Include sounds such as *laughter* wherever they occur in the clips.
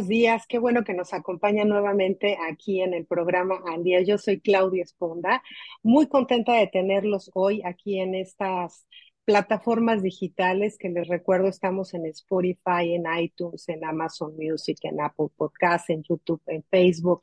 buenos días. Qué bueno que nos acompaña nuevamente aquí en el programa Al Día. Yo soy Claudia Esponda. Muy contenta de tenerlos hoy aquí en estas plataformas digitales que les recuerdo estamos en Spotify, en iTunes, en Amazon Music, en Apple Podcasts, en YouTube, en Facebook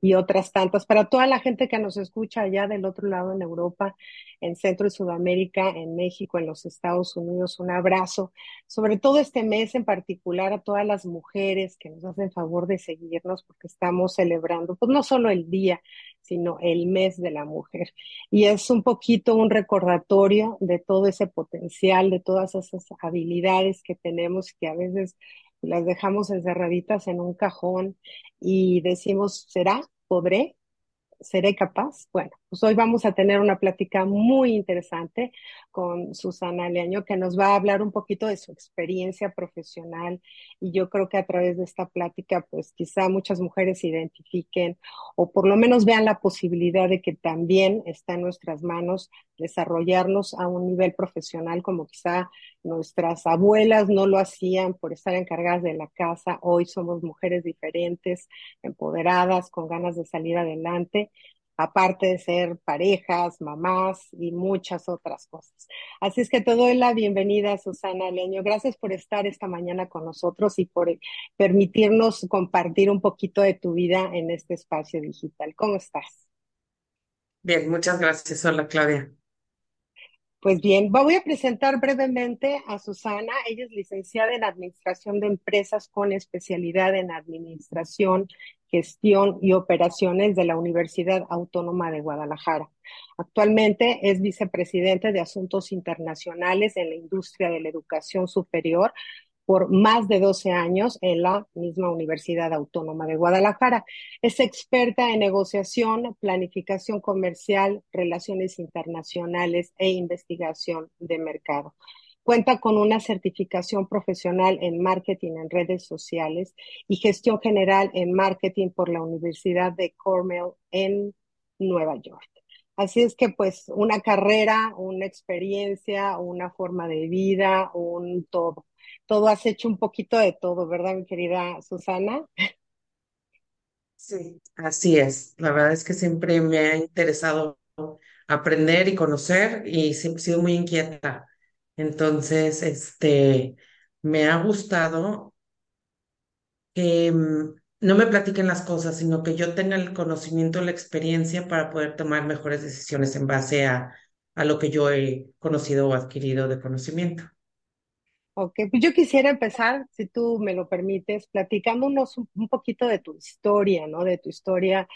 y otras tantas. Para toda la gente que nos escucha allá del otro lado en Europa, en Centro y Sudamérica, en México, en los Estados Unidos, un abrazo. Sobre todo este mes en particular a todas las mujeres que nos hacen favor de seguirnos porque estamos celebrando, pues no solo el día, sino el mes de la mujer. Y es un poquito un recordatorio de todo ese potencial, de todas esas habilidades que tenemos que a veces las dejamos encerraditas en un cajón y decimos, ¿será? ¿Podré? ¿Seré capaz? Bueno, pues hoy vamos a tener una plática muy interesante con Susana Leaño, que nos va a hablar un poquito de su experiencia profesional y yo creo que a través de esta plática, pues quizá muchas mujeres se identifiquen o por lo menos vean la posibilidad de que también está en nuestras manos desarrollarnos a un nivel profesional como quizá nuestras abuelas no lo hacían por estar encargadas de la casa. Hoy somos mujeres diferentes, empoderadas, con ganas de salir adelante aparte de ser parejas, mamás y muchas otras cosas. Así es que te doy la bienvenida, Susana Leño. Gracias por estar esta mañana con nosotros y por permitirnos compartir un poquito de tu vida en este espacio digital. ¿Cómo estás? Bien, muchas gracias. Hola, Claudia. Pues bien, voy a presentar brevemente a Susana. Ella es licenciada en Administración de Empresas con especialidad en Administración, Gestión y Operaciones de la Universidad Autónoma de Guadalajara. Actualmente es vicepresidente de Asuntos Internacionales en la industria de la educación superior por más de 12 años en la misma Universidad Autónoma de Guadalajara. Es experta en negociación, planificación comercial, relaciones internacionales e investigación de mercado. Cuenta con una certificación profesional en marketing en redes sociales y gestión general en marketing por la Universidad de Cornell en Nueva York. Así es que pues una carrera, una experiencia, una forma de vida, un todo todo has hecho un poquito de todo, ¿verdad, mi querida Susana? Sí, así es. La verdad es que siempre me ha interesado aprender y conocer y siempre he sido muy inquieta. Entonces, este, me ha gustado que mm, no me platiquen las cosas, sino que yo tenga el conocimiento, la experiencia para poder tomar mejores decisiones en base a, a lo que yo he conocido o adquirido de conocimiento. Ok, pues yo quisiera empezar, si tú me lo permites, platicándonos un, un poquito de tu historia, ¿no? De tu historia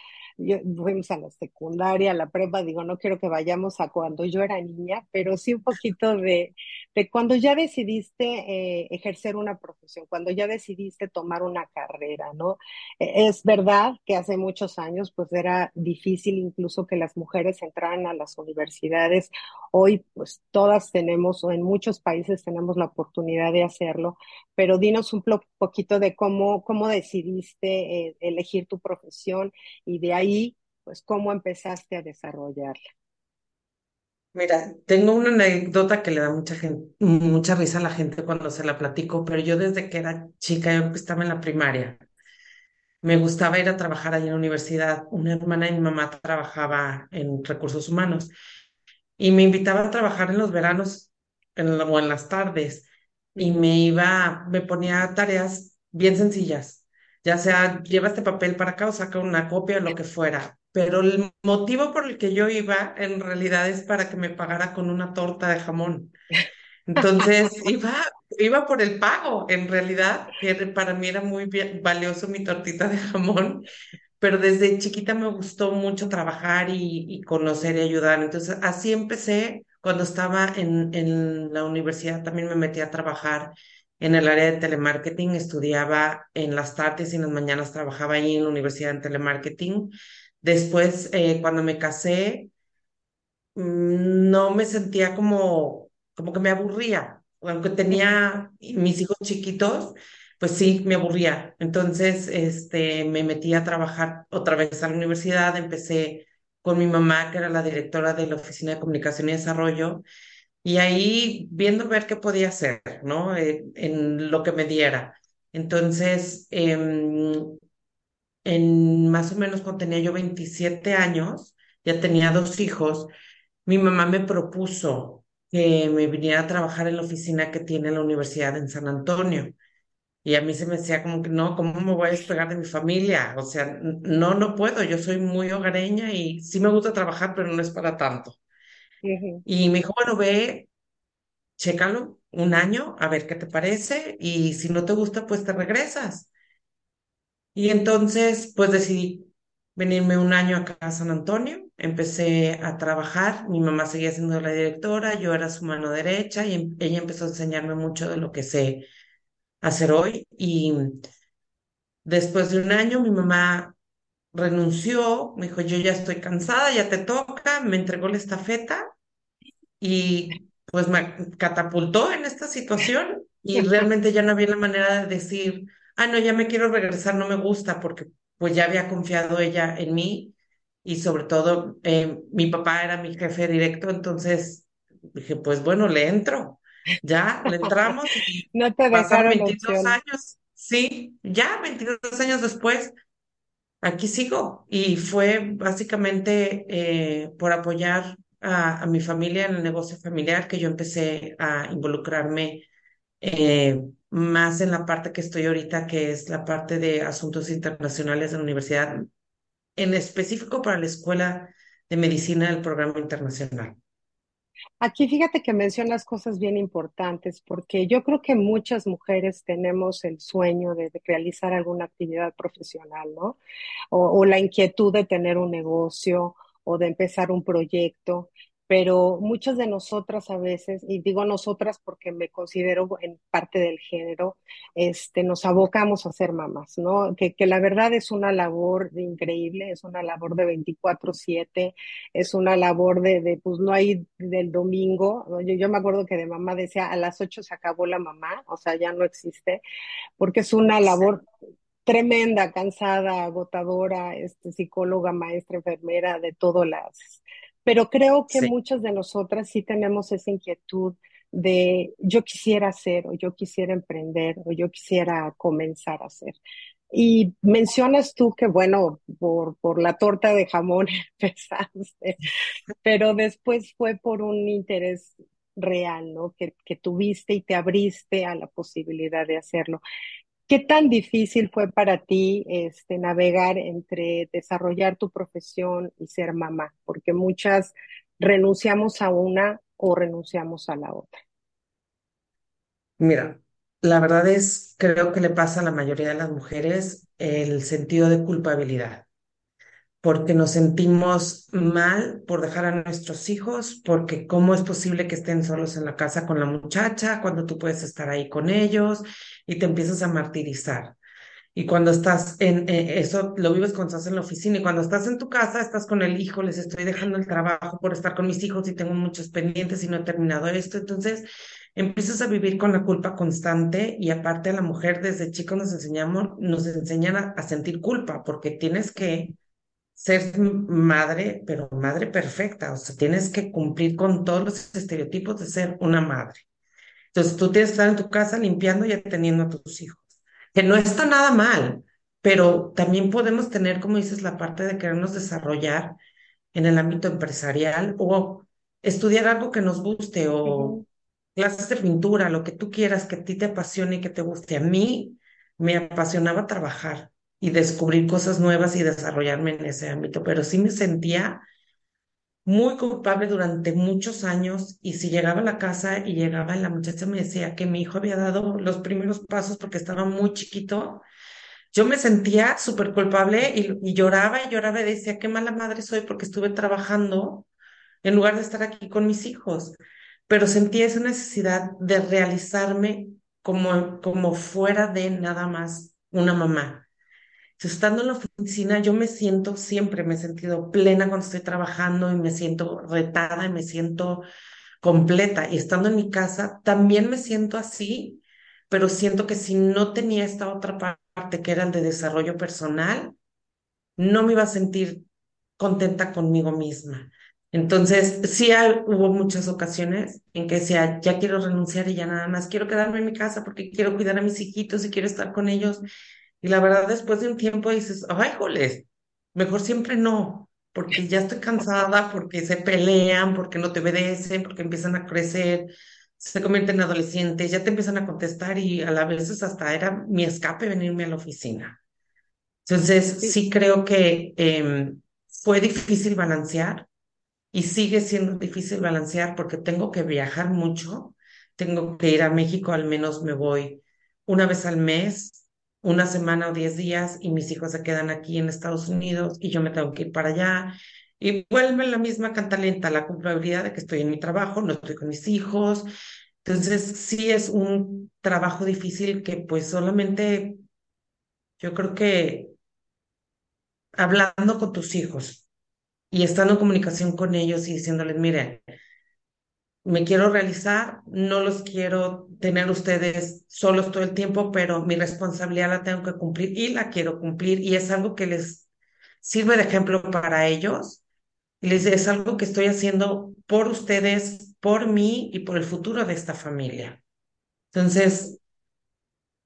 yo, fuimos a la secundaria, a la prepa, digo, no quiero que vayamos a cuando yo era niña, pero sí un poquito de, de cuando ya decidiste eh, ejercer una profesión, cuando ya decidiste tomar una carrera, ¿no? E, es verdad que hace muchos años pues era difícil incluso que las mujeres entraran a las universidades. Hoy pues todas tenemos, o en muchos países tenemos la oportunidad de hacerlo, pero dinos un poquito de cómo, cómo decidiste eh, elegir tu profesión y de ahí, pues, cómo empezaste a desarrollarla. Mira, tengo una anécdota que le da mucha gente, mucha risa a la gente cuando se la platico, pero yo desde que era chica, yo estaba en la primaria, me gustaba ir a trabajar ahí en la universidad. Una hermana de mi mamá trabajaba en recursos humanos y me invitaba a trabajar en los veranos en o en las tardes y me iba, me ponía tareas bien sencillas, ya sea lleva este papel para acá o saca una copia o lo que fuera, pero el motivo por el que yo iba en realidad es para que me pagara con una torta de jamón. Entonces *laughs* iba, iba por el pago, en realidad, que para mí era muy valioso mi tortita de jamón, pero desde chiquita me gustó mucho trabajar y, y conocer y ayudar. Entonces así empecé cuando estaba en, en la universidad también me metí a trabajar en el área de telemarketing, estudiaba en las tardes y en las mañanas trabajaba ahí en la universidad en telemarketing. Después, eh, cuando me casé, mm, no me sentía como, como que me aburría, aunque tenía mis hijos chiquitos, pues sí, me aburría. Entonces, este, me metí a trabajar otra vez a la universidad, empecé con mi mamá, que era la directora de la Oficina de Comunicación y Desarrollo, y ahí viendo ver qué podía hacer, ¿no? Eh, en lo que me diera. Entonces, em, en más o menos cuando tenía yo 27 años, ya tenía dos hijos, mi mamá me propuso que me viniera a trabajar en la oficina que tiene la universidad en San Antonio. Y a mí se me decía como que no, ¿cómo me voy a despegar de mi familia? O sea, no, no puedo, yo soy muy hogareña y sí me gusta trabajar, pero no es para tanto. Y me dijo, bueno, ve, chécalo un año, a ver qué te parece, y si no te gusta, pues te regresas. Y entonces, pues decidí venirme un año acá a San Antonio, empecé a trabajar, mi mamá seguía siendo la directora, yo era su mano derecha y em, ella empezó a enseñarme mucho de lo que sé hacer hoy. Y después de un año, mi mamá renunció, me dijo, yo ya estoy cansada, ya te toca, me entregó la estafeta y pues me catapultó en esta situación y realmente ya no había la manera de decir, ah, no, ya me quiero regresar, no me gusta, porque pues ya había confiado ella en mí y sobre todo eh, mi papá era mi jefe directo, entonces dije, pues bueno, le entro, ya, le entramos *laughs* no te pasaron 22 años, sí, ya 22 años después, aquí sigo y fue básicamente eh, por apoyar a, mi familia en el negocio familiar que yo empecé a involucrarme eh, más en la parte que estoy ahorita, que es la parte de asuntos internacionales de la universidad, en específico para la Escuela de Medicina del Programa Internacional. Aquí fíjate que mencionas cosas bien importantes, porque yo creo que muchas mujeres tenemos el sueño de, realizar alguna actividad profesional, ¿no? O la inquietud de tener un negocio o de empezar un proyecto pero muchas de nosotras a veces, y digo nosotras porque me considero en parte del género, este, nos abocamos a ser mamás, ¿no? Que, que la verdad es una labor increíble, es una labor de 24/7, es una labor de, de, pues no hay del domingo, yo, yo me acuerdo que de mamá decía, a las 8 se acabó la mamá, o sea, ya no existe, porque es una labor tremenda, cansada, agotadora, este, psicóloga, maestra, enfermera, de todo las pero creo que Sí. muchas de nosotras sí tenemos esa inquietud de yo quisiera hacer o yo quisiera emprender o yo quisiera comenzar a hacer. Y mencionas tú que, bueno, por, por la torta de jamón *laughs* empezaste, pero después fue por un interés real, ¿no? Que, que tuviste y te abriste a la posibilidad de hacerlo. ¿Qué tan difícil fue para ti este, navegar entre desarrollar tu profesión y ser mamá? Porque muchas renunciamos a una o renunciamos a la otra. Mira, la verdad es, creo que le pasa a la mayoría de las mujeres el sentido de culpabilidad. porque nos sentimos mal por dejar a nuestros hijos, porque cómo es posible que estén solos en la casa con la muchacha cuando tú puedes estar ahí con ellos y te empiezas a martirizar. Y cuando estás en eh, eso, lo vives cuando estás en la oficina y cuando estás en tu casa, estás con el hijo, les estoy dejando el trabajo por estar con mis hijos y tengo muchos pendientes y no he terminado esto. Entonces, empiezas a vivir con la culpa constante y aparte a la mujer desde chicos nos enseñamos, nos enseñan a, a sentir culpa porque tienes que ser madre, pero madre perfecta, o sea, tienes que cumplir con todos los estereotipos de ser una madre. Entonces, tú tienes que estar en tu casa limpiando y atendiendo a tus hijos, que no está nada mal, pero también podemos tener, como dices, la parte de querernos desarrollar en el ámbito empresarial o estudiar algo que nos guste o clases de pintura, lo que tú quieras, que a ti te apasione y que te guste. A mí me apasionaba trabajar y descubrir cosas nuevas y desarrollarme en ese ámbito, pero sí me sentía muy culpable durante muchos años y si llegaba a la casa y llegaba la muchacha me decía que mi hijo había dado los primeros pasos porque estaba muy chiquito, yo me sentía súper culpable y, y lloraba y lloraba y decía, qué mala madre soy porque estuve trabajando en lugar de estar aquí con mis hijos, pero sentía esa necesidad de realizarme como, como fuera de nada más una mamá. Estando en la oficina, yo me siento, siempre me he sentido plena cuando estoy trabajando y me siento retada y me siento completa. Y estando en mi casa, también me siento así, pero siento que si no tenía esta otra parte que era el de desarrollo personal, no me iba a sentir contenta conmigo misma. Entonces, sí hubo muchas ocasiones en que decía, ya quiero renunciar y ya nada más quiero quedarme en mi casa porque quiero cuidar a mis hijitos y quiero estar con ellos. Y la verdad, después de un tiempo dices, ay, joles, mejor siempre no, porque ya estoy cansada, porque se pelean, porque no te obedecen, porque empiezan a crecer, se convierten en adolescentes, ya te empiezan a contestar y a la vez hasta era mi escape venirme a la oficina. Entonces, sí, creo que em, fue difícil balancear y sigue siendo difícil balancear porque tengo que viajar mucho, tengo que ir a México, al menos me voy una vez al mes, una semana o diez días y mis hijos se quedan aquí en Estados Unidos y yo me tengo que ir para allá. Y vuelve la misma cantalenta, la culpabilidad de que estoy en mi trabajo, no estoy con mis hijos. Entonces, sí es un trabajo difícil que pues solamente yo creo que hablando con tus hijos, y estando en comunicación con ellos y diciéndoles, miren, me quiero realizar, no los quiero tener ustedes solos todo el tiempo, pero mi responsabilidad la tengo que cumplir y la quiero cumplir y es algo que les sirve de ejemplo para ellos. Y les es algo que estoy haciendo por ustedes, por mí y por el futuro de esta familia. Entonces,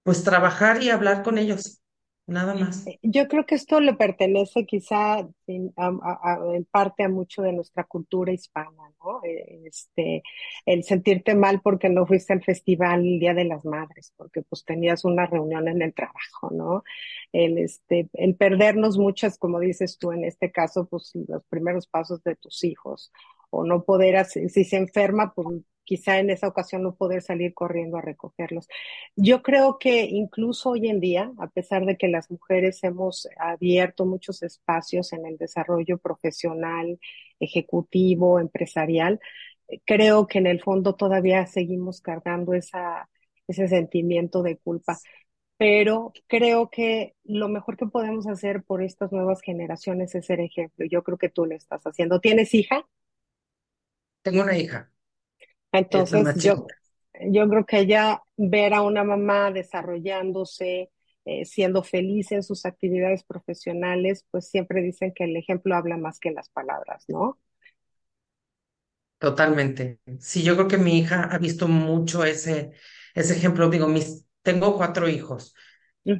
pues trabajar y hablar con ellos. Nada más. Eh, yo creo que esto le pertenece quizá en, parte a mucho de nuestra cultura hispana, ¿no? Eh, este, el sentirte mal porque no fuiste al festival el Día de las Madres, porque pues tenías una reunión en el trabajo, ¿no? El, este, el perdernos muchas, como dices tú en este caso, pues los primeros pasos de tus hijos, o no poder, si se enferma, pues quizá en esa ocasión no poder salir corriendo a recogerlos. Yo creo que incluso hoy en día, a pesar de que las mujeres hemos abierto muchos espacios en el desarrollo profesional, ejecutivo, empresarial, creo que en el fondo todavía seguimos cargando esa, ese sentimiento de culpa. Pero creo que lo mejor que podemos hacer por estas nuevas generaciones es ser ejemplo. Yo creo que tú lo estás haciendo. ¿Tienes hija? Tengo una hija. Entonces, yo, yo creo que ella ver a una mamá desarrollándose, eh, siendo feliz en sus actividades profesionales, pues siempre dicen que el ejemplo habla más que las palabras, ¿no? Totalmente. Sí, yo creo que mi hija ha visto mucho ese, ese ejemplo. Digo, mis, tengo cuatro hijos,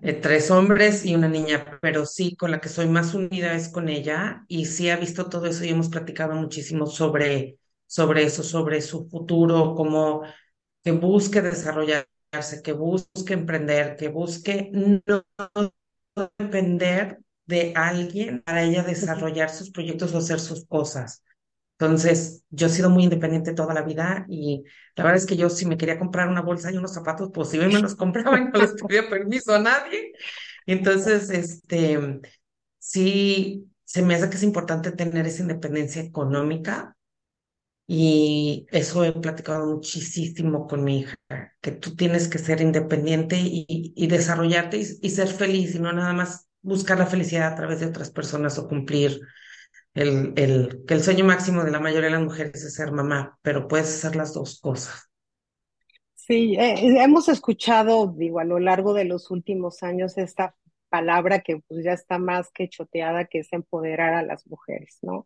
eh, tres hombres y una niña, pero sí, con la que soy más unida es con ella y sí ha visto todo eso y hemos platicado muchísimo sobre sobre eso, sobre su futuro, como que busque desarrollarse, que busque emprender, que busque no depender de alguien para ella desarrollar sus proyectos o hacer sus cosas. Entonces, yo he sido muy independiente toda la vida y la verdad es que yo si me quería comprar una bolsa y unos zapatos, pues si me los compraba y no les pedía permiso a nadie. Entonces, este, sí, se me hace que es importante tener esa independencia económica y eso he platicado muchísimo con mi hija, que tú tienes que ser independiente y, desarrollarte y, ser feliz y no nada más buscar la felicidad a través de otras personas o cumplir el, el, que el sueño máximo de la mayoría de las mujeres es ser mamá, pero puedes hacer las dos cosas. Sí, eh, eh, hemos escuchado, digo, a lo largo de los últimos años esta palabra que pues ya está más que choteada, que es empoderar a las mujeres, ¿no?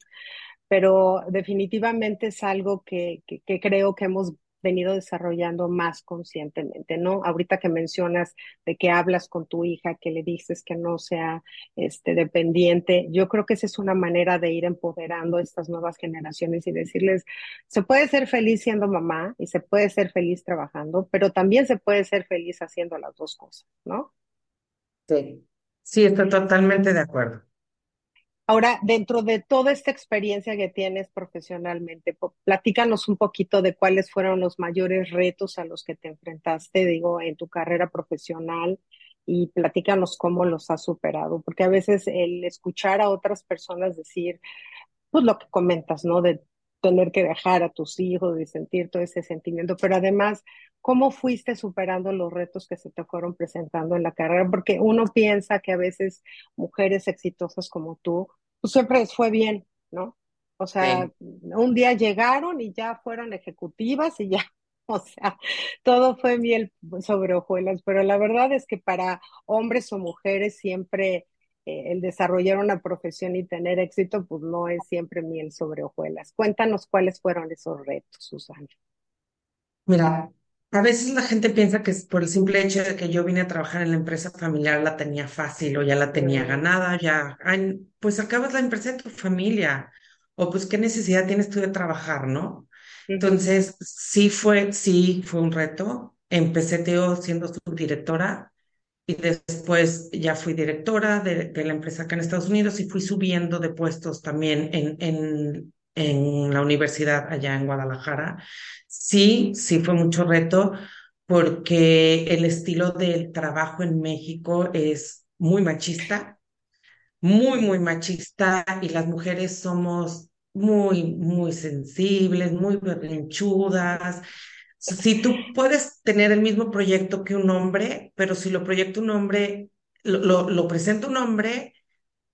Pero definitivamente es algo que, que, creo que hemos venido desarrollando más conscientemente, ¿no? Ahorita que mencionas de que hablas con tu hija, que le dices que no sea este, dependiente, yo creo que esa es una manera de ir empoderando a estas nuevas generaciones y decirles, se puede ser feliz siendo mamá y se puede ser feliz trabajando, pero también se puede ser feliz haciendo las dos cosas, ¿no? Sí, sí, estoy totalmente de acuerdo. Ahora, dentro de toda esta experiencia que tienes profesionalmente, platícanos un poquito de cuáles fueron los mayores retos a los que te enfrentaste, digo, en tu carrera profesional y platícanos cómo los has superado, porque a veces el escuchar a otras personas decir, pues lo que comentas, ¿no? De tener que dejar a tus hijos, de sentir todo ese sentimiento, pero además, ¿cómo fuiste superando los retos que se te fueron presentando en la carrera? Porque uno piensa que a veces mujeres exitosas como tú, pues siempre les fue bien, ¿no? O sea, un día llegaron y ya fueron ejecutivas y ya, *laughs* o sea, todo fue miel sobre hojuelas, pero la verdad es que para hombres o mujeres siempre eh, el desarrollar una profesión y tener éxito, pues no es siempre miel sobre hojuelas. Cuéntanos cuáles fueron esos retos, Susana. Mira, a veces la gente piensa que es por el simple hecho de que yo vine a trabajar en la empresa familiar la tenía fácil o ya la tenía ganada, ya, pues acabas la empresa de tu familia, o pues qué necesidad tienes tú de trabajar, ¿no? Entonces, sí fue, sí fue un reto. Empecé, Teo, siendo subdirectora y después ya fui directora de, de, la empresa acá en Estados Unidos y fui subiendo de puestos también en, en, en la universidad allá en Guadalajara. Sí, sí fue mucho reto porque el estilo del trabajo en México es muy machista, muy, muy machista y las mujeres somos muy, muy sensibles, muy berrinchudas. Si tú puedes tener el mismo proyecto que un hombre, pero si lo proyecta un hombre, lo, lo, presenta un hombre,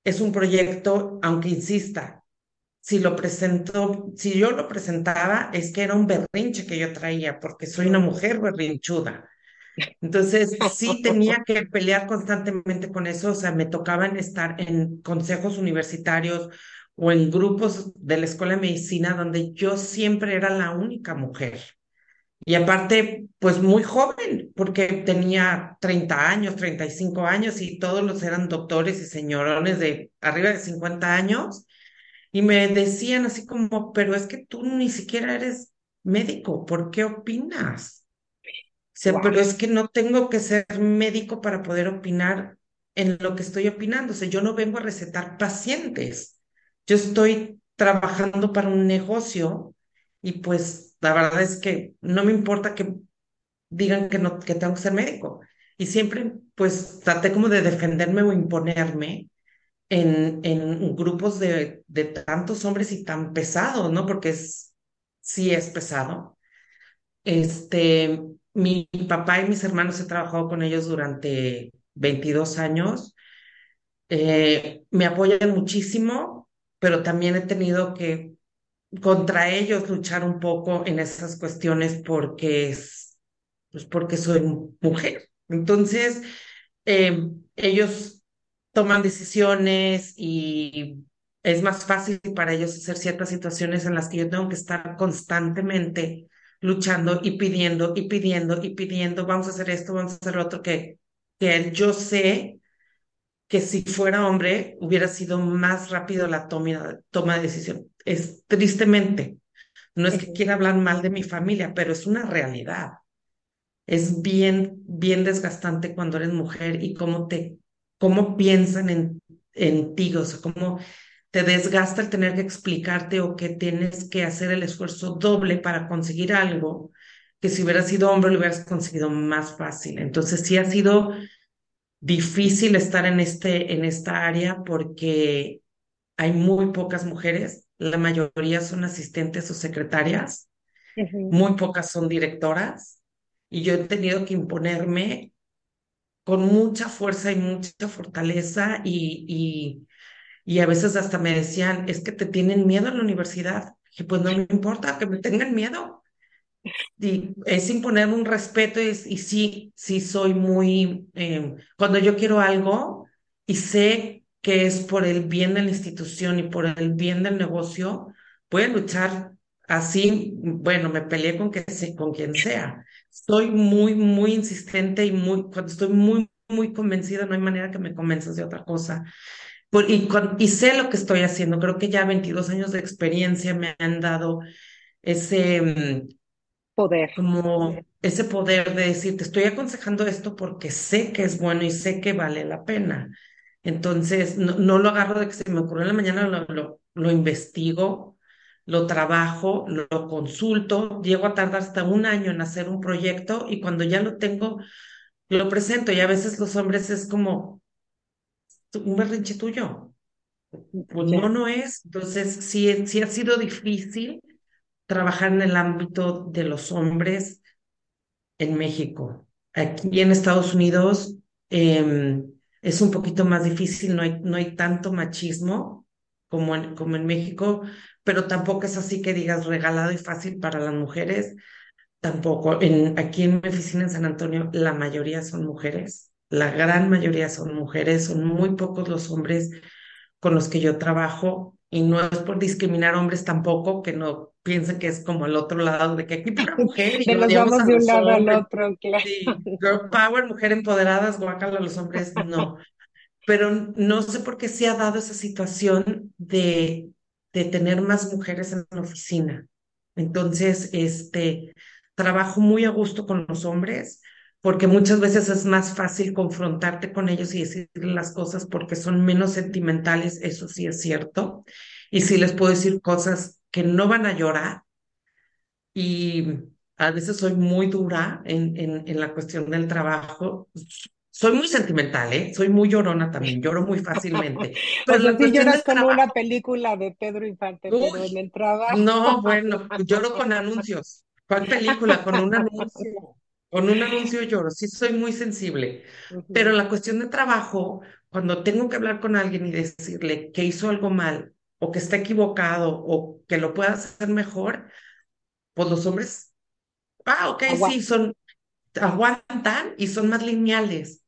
es un proyecto, aunque insista, si lo presento, si yo lo presentaba, es que era un berrinche que yo traía, porque soy una mujer berrinchuda. Entonces, sí tenía que pelear constantemente con eso, o sea, me tocaban estar en consejos universitarios o en grupos de la escuela de medicina donde yo siempre era la única mujer. Y aparte, pues muy joven, porque tenía 30 años, 35 años y todos los eran doctores y señorones de arriba de 50 años. Y me decían así como, pero es que tú ni siquiera eres médico, ¿por qué opinas? O sea, pero es que no tengo que ser médico para poder opinar en lo que estoy opinando. O sea, yo no vengo a recetar pacientes yo estoy trabajando para un negocio y pues la verdad es que no me importa que digan que no que tengo que ser médico y siempre pues traté como de defenderme o imponerme en, en grupos de, de tantos hombres y tan pesados, ¿no? Porque es, sí es pesado. Este, mi, papá y mis hermanos he trabajado con ellos durante 22 años. Eh, me apoyan muchísimo, pero también he tenido que contra ellos luchar un poco en esas cuestiones porque es, pues porque soy mujer. Entonces, eh, ellos toman decisiones y es más fácil para ellos hacer ciertas situaciones en las que yo tengo que estar constantemente luchando y pidiendo y pidiendo y pidiendo, vamos a hacer esto, vamos a hacer lo otro, que, que yo sé que si fuera hombre hubiera sido más rápido la toma, toma de decisión. Es tristemente, no es que quiera hablar mal de mi familia, pero es una realidad. Es bien, bien desgastante cuando eres mujer y cómo te, cómo piensan en, en ti, o sea, cómo te desgasta el tener que explicarte o que tienes que hacer el esfuerzo doble para conseguir algo que si hubieras sido hombre lo hubieras conseguido más fácil. Entonces sí ha sido difícil estar en, este, en esta área porque hay muy pocas mujeres, la mayoría son asistentes o secretarias, muy pocas son directoras. Y yo he tenido que imponerme con mucha fuerza y mucha fortaleza y, y, y a veces hasta me decían, es que te tienen miedo en la universidad. Y pues no me importa que me tengan miedo y es imponerme un respeto y, y sí, sí soy muy, eh, cuando yo quiero algo y sé que es por el bien de la institución y por el bien del negocio, voy a luchar así, bueno, me peleé con, que, con quien sea. Estoy muy, muy insistente y muy, cuando estoy muy, muy convencida, no hay manera que me convenzas de otra cosa. Por, y, y sé lo que estoy haciendo. Creo que ya 22 años de experiencia me han dado ese, mm, poder. Como ese poder de decir, te estoy aconsejando esto porque sé que es bueno y sé que vale la pena. Entonces, no, no lo agarro de que se me ocurrió en la mañana, lo, lo, lo investigo, lo trabajo, lo, consulto, llego a tardar hasta un año en hacer un proyecto y cuando ya lo tengo, lo presento y a veces los hombres es como un berrinche tuyo. Pues no, no es. Entonces, sí, ha sido difícil trabajar en el ámbito de los hombres en México. Aquí en Estados Unidos eh, es un poquito más difícil, no hay, no hay tanto machismo como en, como en México, pero tampoco es así que digas regalado y fácil para las mujeres. Tampoco. En, aquí en mi oficina en San Antonio, la mayoría son mujeres. La gran mayoría son mujeres, son muy pocos los hombres con los que yo trabajo y no es por discriminar hombres tampoco, que no piensen que es como el otro lado, de que aquí para *laughs* mujer y odiamos vamos a de un lado al hombres. otro, claro. Sí, girl power, mujer empoderadas, guácala a los hombres, no. Pero no sé por qué se ha dado esa situación de, de tener más mujeres en la oficina. Entonces, este, trabajo muy a gusto con los hombres porque muchas veces es más fácil confrontarte con ellos y decirles las cosas porque son menos sentimentales, eso sí es cierto. Y sí les puedo decir cosas que no van a llorar y a veces soy muy dura en, en, en la cuestión del trabajo. Soy muy sentimental, ¿eh? Soy muy llorona también, lloro muy fácilmente, *laughs* O pero sea, la sí cuestión lloras como una película de Pedro Infante, pero en uy, el trabajo. no, *laughs* bueno, lloro con anuncios. ¿Cuál película? Con un anuncio. Con un anuncio lloro. Sí, soy muy sensible. Pero Ujú. la cuestión de trabajo, cuando tengo que hablar con alguien y decirle que hizo algo mal, o que está equivocado, o que lo pueda hacer mejor, pues los hombres, ah, ok, Agua. sí, son, aguantan y son más lineales.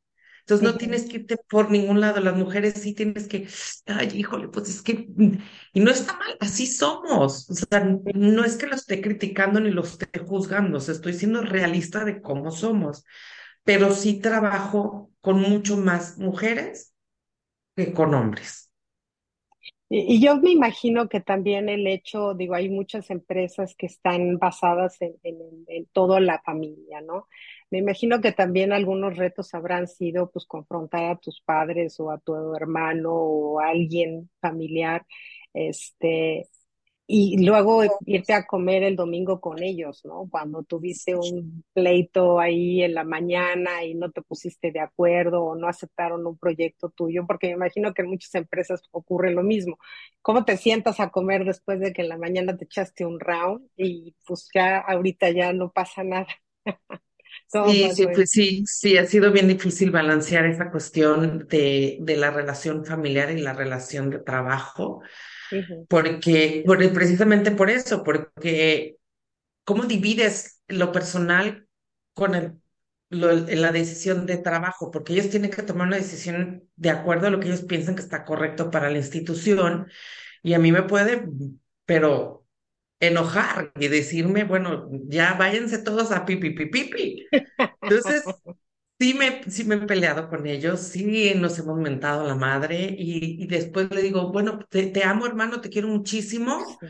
Entonces no tienes que irte por ningún lado. Las mujeres sí tienes que, ay, híjole, pues es que, y no está mal, así somos. O sea, no es que lo esté criticando ni lo esté juzgando, o sea, estoy siendo realista de cómo somos, pero sí trabajo con mucho más mujeres que con hombres. Y, y yo me imagino que también el hecho, digo, hay muchas empresas que están basadas en, en, en toda la familia, ¿no? Me imagino que también algunos retos habrán sido, pues, confrontar a tus padres o a tu hermano o a alguien familiar, este, y luego irte a comer el domingo con ellos, ¿no? Cuando tuviste un pleito ahí en la mañana y no te pusiste de acuerdo o no aceptaron un proyecto tuyo, porque me imagino que en muchas empresas ocurre lo mismo. ¿Cómo te sientas a comer después de que en la mañana te echaste un round y pues ya ahorita ya no pasa nada? *laughs* ¿Cómo Sí, sí, pues sí, sí, ha sido bien difícil balancear esa cuestión de, de la relación familiar y la relación de trabajo, Porque, por- precisamente por eso, porque ¿cómo divides lo personal con el, lo- la decisión de trabajo? Porque ellos tienen que tomar una decisión de acuerdo a lo que ellos piensan que está correcto para la institución y a mí me puede, pero enojar y decirme, bueno, ya váyanse todos a pipi, pipi, pipi. *laughs* Entonces, Sí me, sí me he peleado con ellos, sí nos hemos mentado la madre y, y después le digo, bueno, te, te amo hermano, te quiero muchísimo, Sí.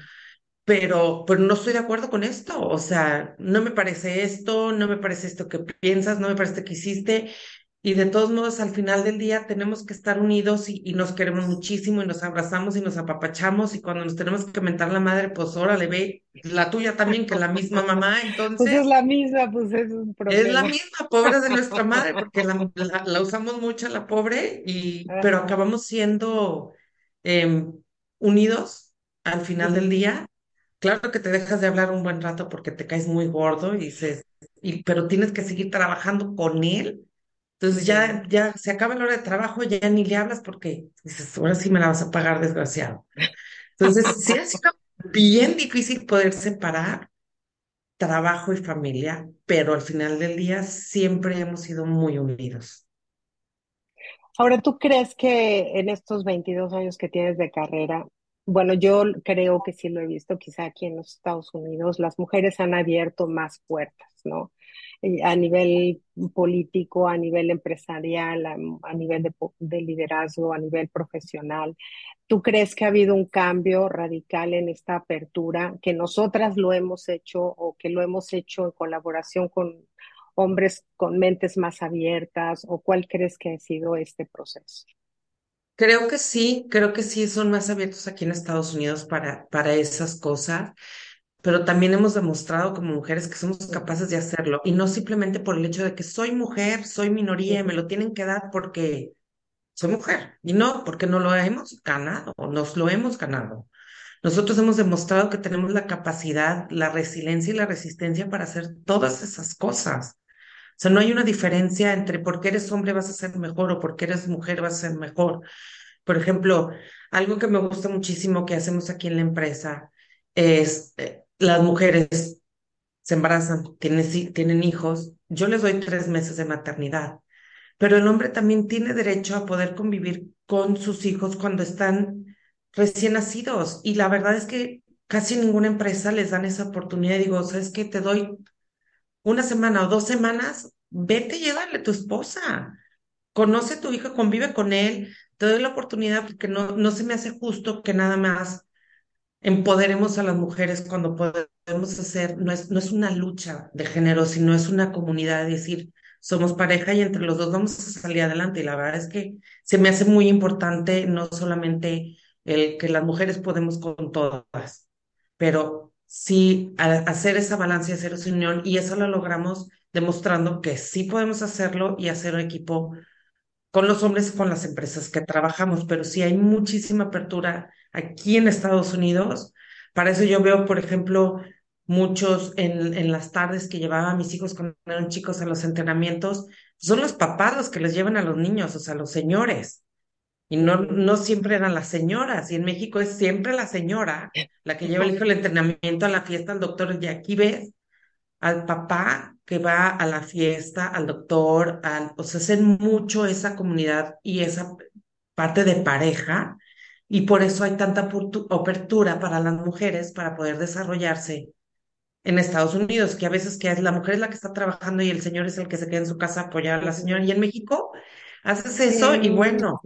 pero, pero no estoy de acuerdo con esto, o sea, no me parece esto, no me parece esto que piensas, no me parece que hiciste y de todos modos al final del día tenemos que estar unidos y, y nos queremos muchísimo y nos abrazamos y nos apapachamos y cuando nos tenemos que mentar la madre, pues órale, ve, la tuya también, que la misma mamá, Pues es entonces... la misma, pues es un Es la problema. misma, pobre de nuestra madre, porque la, la- la usamos mucho la pobre, y, pero acabamos siendo em, unidos al final del día. Claro que te dejas de hablar un buen rato porque te caes muy gordo y dices, y, pero tienes que seguir trabajando con él. Entonces ya, ya se acaba la hora de trabajo, ya ni le hablas porque dices, ahora sí me la vas a pagar, desgraciado. Entonces, sí ha sido bien difícil poder separar trabajo y familia, pero al final del día siempre hemos sido muy unidos. Ahora, ¿tú crees que en estos 22 años que tienes de carrera, bueno, yo creo que sí lo he visto, quizá aquí en los Estados Unidos, las mujeres han abierto más puertas, ¿no? Y A nivel político, a nivel empresarial, a, nivel de, de liderazgo, a nivel profesional. ¿Tú crees que ha habido un cambio radical en esta apertura, que nosotras lo hemos hecho o que lo hemos hecho en colaboración con hombres con mentes más abiertas o cuál crees que ha sido este proceso? Creo que sí, creo que sí son más abiertos aquí en Estados Unidos para, para esas cosas, pero también hemos demostrado como mujeres que somos capaces de hacerlo y no simplemente por el hecho de que soy mujer, soy minoría y me lo tienen que dar porque soy mujer y no porque no lo hemos ganado, nos lo hemos ganado. Nosotros hemos demostrado que tenemos la capacidad, la resiliencia y la resistencia para hacer todas esas cosas. O sea, no hay una diferencia entre por qué eres hombre vas a ser mejor o por qué eres mujer vas a ser mejor. Por ejemplo, algo que me gusta muchísimo que hacemos aquí en la empresa es eh, las mujeres se embarazan, tienen, tienen hijos, yo les doy tres meses de maternidad, pero el hombre también tiene derecho a poder convivir con sus hijos cuando están recién nacidos. Y la verdad es que casi ninguna empresa les dan esa oportunidad. Digo, ¿sabes qué? Te doy una semana o dos semanas, vete y llévale a tu esposa. Conoce a tu hijo, convive con él, te doy la oportunidad porque no, no se me hace justo que nada más empoderemos a las mujeres cuando podemos hacer, no es, no es una lucha de género, sino es una comunidad, de decir, somos pareja y entre los dos vamos a salir adelante. Y la verdad es que se me hace muy importante no solamente el que las mujeres podemos con todas, pero sí hacer esa balance y hacer esa unión y eso lo logramos demostrando que sí podemos hacerlo y hacer un equipo con los hombres y con las empresas que trabajamos, pero sí hay muchísima apertura aquí en Estados Unidos. Para eso yo veo, por ejemplo, muchos en, las tardes que llevaba a mis hijos cuando eran chicos a los entrenamientos, son los papás los que les llevan a los niños, o sea, los señores. Y no, no siempre eran las señoras. Y en México es siempre la señora la que lleva el hijo al entrenamiento, a la fiesta, al doctor. Y aquí ves al papá que va a la fiesta, al doctor, al, o sea, hacen mucho esa comunidad y esa parte de pareja. Y por eso hay tanta apertura para las mujeres para poder desarrollarse en Estados Unidos, que a veces que la mujer es la que está trabajando y el señor es el que se queda en su casa a apoyar a la señora. Y en México haces eso y bueno,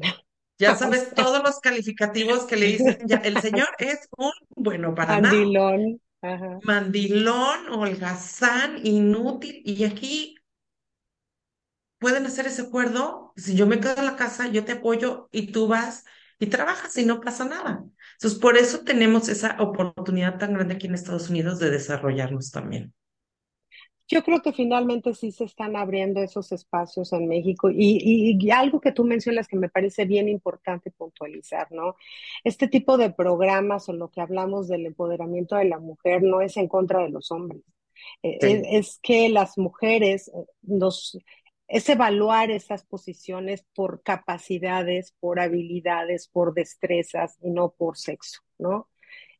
ya sabes todos los calificativos que le dicen, ya, el señor *laughs* es un bueno para Mandilón. nada. Mandilón, holgazán, inútil. Y aquí pueden hacer ese acuerdo. Si yo me quedo en la casa, yo te apoyo y tú vas y trabajas y no pasa nada. Entonces, por eso tenemos esa oportunidad tan grande aquí en Estados Unidos de desarrollarnos también. Yo creo que finalmente sí se están abriendo esos espacios en México y, y, algo que tú mencionas que me parece bien importante puntualizar, ¿no? Este tipo de programas o lo que hablamos del empoderamiento de la mujer no es en contra de los hombres. Eh, sí. Es, es, que las mujeres eh, nos es evaluar esas posiciones por capacidades, por habilidades, por destrezas y no por sexo, ¿no?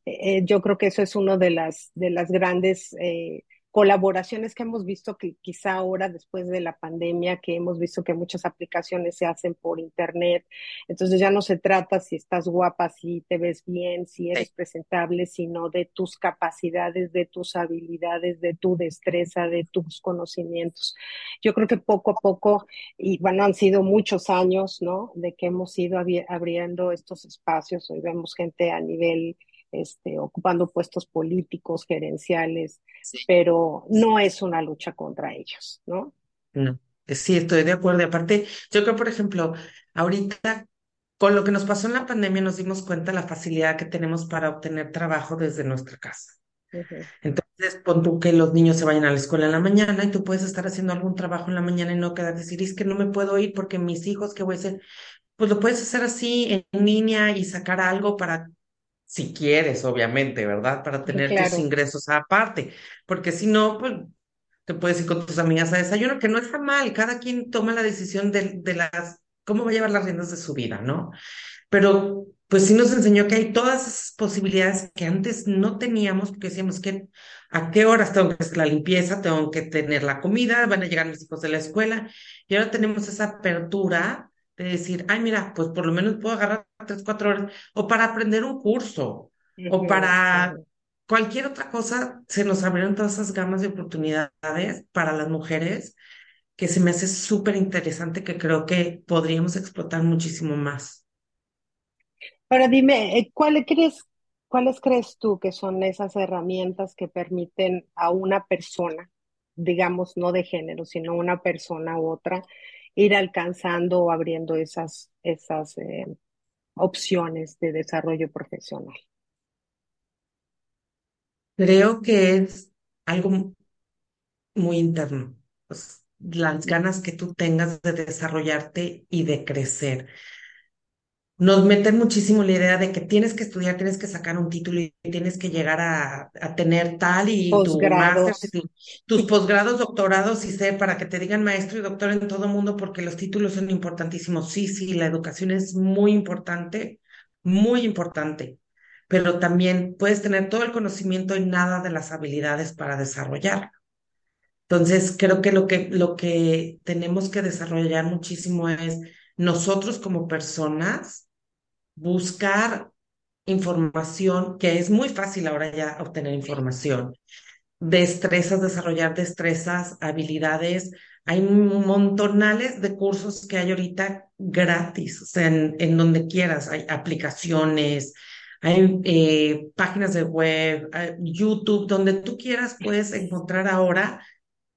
Eh, yo creo que eso es uno de las, de las grandes eh, colaboraciones que hemos visto que quizá ahora después de la pandemia, que hemos visto que muchas aplicaciones se hacen por internet, entonces ya no se trata si estás guapa, si te ves bien, si eres sí. presentable, sino de tus capacidades, de tus habilidades, de tu destreza, de tus conocimientos. Yo creo que poco a poco, y bueno, han sido muchos años, ¿no? De que hemos ido abriendo estos espacios, hoy vemos gente a nivel este, ocupando puestos políticos, gerenciales, sí. pero no es una lucha contra ellos, ¿no? No, sí, estoy de acuerdo. Y aparte, yo creo, por ejemplo, ahorita con lo que nos pasó en la pandemia nos dimos cuenta de la facilidad que tenemos para obtener trabajo desde nuestra casa. Uh -huh. Entonces, pon tú que los niños se vayan a la escuela en la mañana y tú puedes estar haciendo algún trabajo en la mañana y no quedar decir, es que no me puedo ir porque mis hijos, ¿qué voy a hacer? Pues lo puedes hacer así en línea y sacar algo para si quieres, obviamente, ¿verdad? Para tener claro. tus ingresos aparte, porque si no, pues te puedes ir con tus amigas a desayuno, que no está mal, cada quien toma la decisión de, de las, cómo va a llevar las riendas de su vida, ¿no? Pero pues sí nos enseñó que hay todas esas posibilidades que antes no teníamos, porque decíamos que a qué horas tengo que hacer la limpieza, tengo que tener la comida, van a llegar mis hijos de la escuela, y ahora tenemos esa apertura de decir, ay, mira, pues por lo menos puedo agarrar tres, cuatro horas, o para aprender un curso, sí, o para sí. cualquier otra cosa, se nos abrieron todas esas gamas de oportunidades para las mujeres que se me hace súper interesante, que creo que podríamos explotar muchísimo más. Ahora dime, eh, ¿cuál crees, ¿cuáles crees tú que son esas herramientas que permiten a una persona, digamos, no de género, sino una persona u otra, ir alcanzando o abriendo esas, esas eh, opciones de desarrollo profesional? Creo que es algo muy interno, pues, las ganas que tú tengas de desarrollarte y de crecer nos meten muchísimo la idea de que tienes que estudiar, tienes que sacar un título y tienes que llegar a, a tener tal y posgrados. tu máster, tus posgrados, doctorados y sé, para que te digan maestro y doctor en todo mundo porque los títulos son importantísimos. Sí, sí, la educación es muy importante, muy importante, pero también puedes tener todo el conocimiento y nada de las habilidades para desarrollarlo. Entonces, creo que lo que, lo que tenemos que desarrollar muchísimo es nosotros como personas buscar información, que es muy fácil ahora ya obtener información, destrezas, desarrollar destrezas, habilidades. Hay montonales de cursos que hay ahorita gratis, o sea, en, en donde quieras, hay aplicaciones, hay eh, páginas de web, YouTube, donde tú quieras puedes encontrar ahora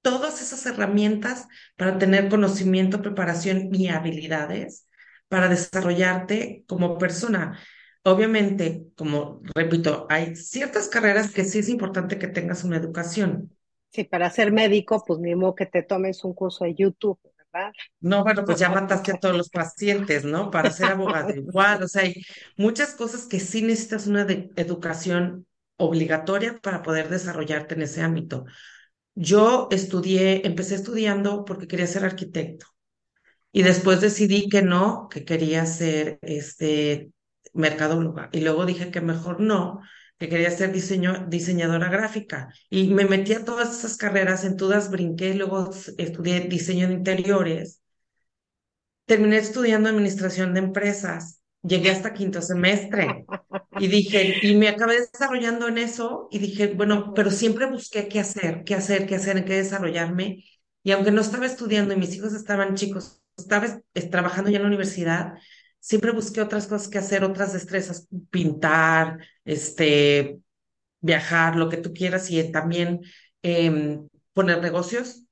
todas esas herramientas para tener conocimiento, preparación y habilidades para desarrollarte como persona. Obviamente, como repito, hay ciertas carreras que sí es importante que tengas una educación. Sí, para ser médico, pues mismo que te tomes un curso de YouTube, ¿verdad? No, bueno, pues ya *laughs* mataste a todos los pacientes, ¿no? Para ser abogado *laughs* igual, o sea, hay muchas cosas que sí necesitas una educación obligatoria para poder desarrollarte en ese ámbito. Yo estudié, empecé estudiando porque quería ser arquitecto. Y después decidí que no, que quería ser este mercadóloga. Y luego dije que mejor no, que quería ser diseño, diseñadora gráfica. Y me metí a todas esas carreras, en todas brinqué, luego estudié diseño de interiores, terminé estudiando administración de empresas, llegué hasta quinto semestre y dije, y me acabé desarrollando en eso y dije, bueno, pero siempre busqué qué hacer, qué hacer, qué hacer, en qué desarrollarme. Y aunque no estaba estudiando y mis hijos estaban chicos, estaba trabajando ya en la universidad, siempre busqué otras cosas que hacer, otras destrezas, pintar, este, viajar, lo que tú quieras y también em, poner negocios.